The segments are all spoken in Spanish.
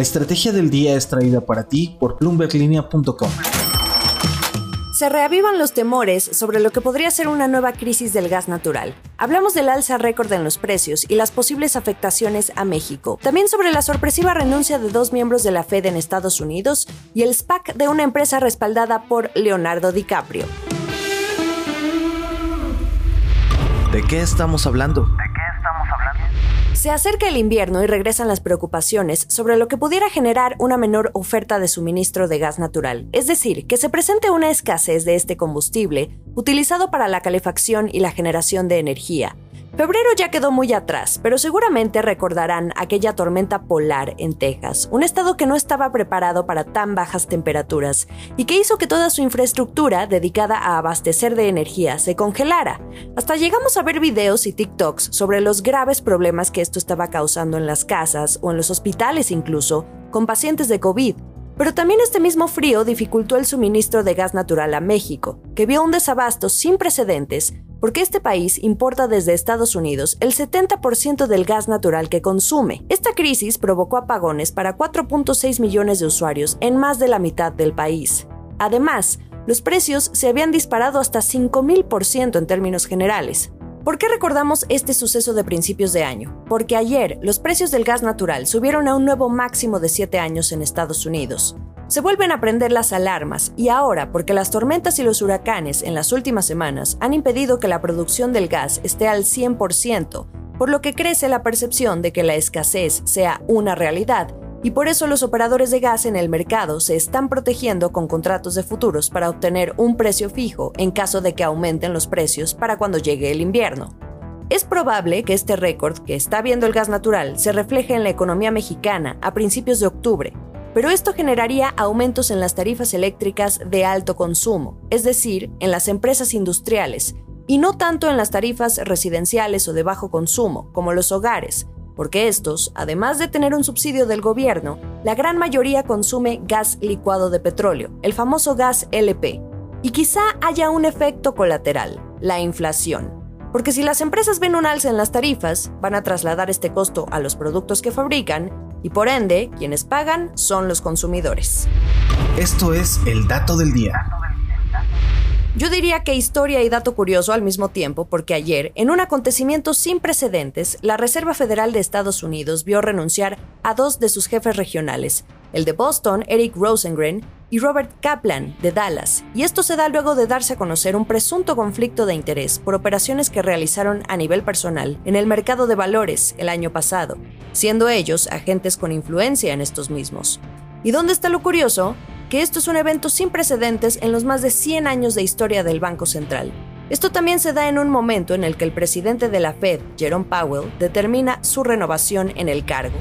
La estrategia del día es traída para ti por bloomberglinea.com. Se reavivan los temores sobre lo que podría ser una nueva crisis del gas natural. Hablamos del alza récord en los precios y las posibles afectaciones a México. También sobre la sorpresiva renuncia de dos miembros de la Fed en Estados Unidos y el SPAC de una empresa respaldada por Leonardo DiCaprio. ¿De qué estamos hablando? Se acerca el invierno y regresan las preocupaciones sobre lo que pudiera generar una menor oferta de suministro de gas natural, es decir, que se presente una escasez de este combustible utilizado para la calefacción y la generación de energía, Febrero ya quedó muy atrás, pero seguramente recordarán aquella tormenta polar en Texas, un estado que no estaba preparado para tan bajas temperaturas y que hizo que toda su infraestructura dedicada a abastecer de energía se congelara. Hasta llegamos a ver videos y TikToks sobre los graves problemas que esto estaba causando en las casas o en los hospitales incluso, con pacientes de COVID. Pero también este mismo frío dificultó el suministro de gas natural a México, que vio un desabasto sin precedentes porque este país importa desde Estados Unidos el 70% del gas natural que consume. Esta crisis provocó apagones para 4.6 millones de usuarios en más de la mitad del país. Además, los precios se habían disparado hasta 5.000% en términos generales. ¿Por qué recordamos este suceso de principios de año? Porque ayer los precios del gas natural subieron a un nuevo máximo de 7 años en Estados Unidos. Se vuelven a prender las alarmas y ahora porque las tormentas y los huracanes en las últimas semanas han impedido que la producción del gas esté al 100%, por lo que crece la percepción de que la escasez sea una realidad y por eso los operadores de gas en el mercado se están protegiendo con contratos de futuros para obtener un precio fijo en caso de que aumenten los precios para cuando llegue el invierno. Es probable que este récord que está viendo el gas natural se refleje en la economía mexicana a principios de octubre, pero esto generaría aumentos en las tarifas eléctricas de alto consumo, es decir, en las empresas industriales, y no tanto en las tarifas residenciales o de bajo consumo, como los hogares, porque estos, además de tener un subsidio del gobierno, la gran mayoría consume gas licuado de petróleo, el famoso gas LP. Y quizá haya un efecto colateral, la inflación. Porque si las empresas ven un alza en las tarifas, van a trasladar este costo a los productos que fabrican y por ende, quienes pagan son los consumidores. Esto es el dato del día. Yo diría que historia y dato curioso al mismo tiempo, porque ayer, en un acontecimiento sin precedentes, la Reserva Federal de Estados Unidos vio renunciar a dos de sus jefes regionales, el de Boston, Eric Rosengren, y Robert Kaplan, de Dallas, y esto se da luego de darse a conocer un presunto conflicto de interés por operaciones que realizaron a nivel personal en el mercado de valores el año pasado, siendo ellos agentes con influencia en estos mismos. ¿Y dónde está lo curioso? Que esto es un evento sin precedentes en los más de 100 años de historia del Banco Central. Esto también se da en un momento en el que el presidente de la Fed, Jerome Powell, determina su renovación en el cargo.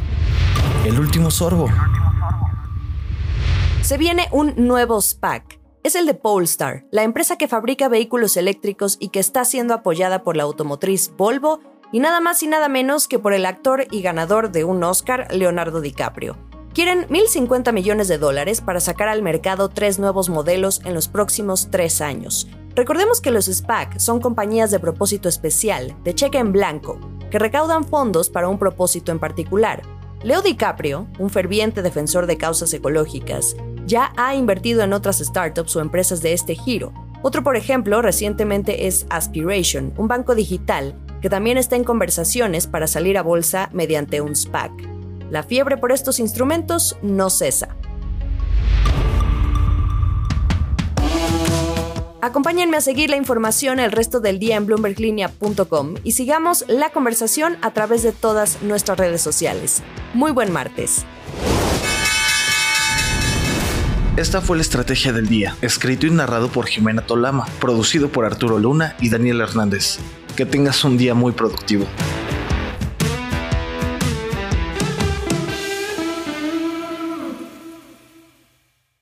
El último sorbo. Se viene un nuevo SPAC. Es el de Polestar, la empresa que fabrica vehículos eléctricos y que está siendo apoyada por la automotriz Volvo y nada más y nada menos que por el actor y ganador de un Oscar, Leonardo DiCaprio. Quieren 1.050 millones de dólares para sacar al mercado tres nuevos modelos en los próximos tres años. Recordemos que los SPAC son compañías de propósito especial, de cheque en blanco, que recaudan fondos para un propósito en particular. Leo DiCaprio, un ferviente defensor de causas ecológicas, ya ha invertido en otras startups o empresas de este giro. Otro, por ejemplo, recientemente es Aspiration, un banco digital que también está en conversaciones para salir a bolsa mediante un SPAC. La fiebre por estos instrumentos no cesa. Acompáñenme a seguir la información el resto del día en bloomberglinea.com y sigamos la conversación a través de todas nuestras redes sociales. Muy buen martes. Esta fue la estrategia del día, escrito y narrado por Jimena Tolama, producido por Arturo Luna y Daniel Hernández. Que tengas un día muy productivo.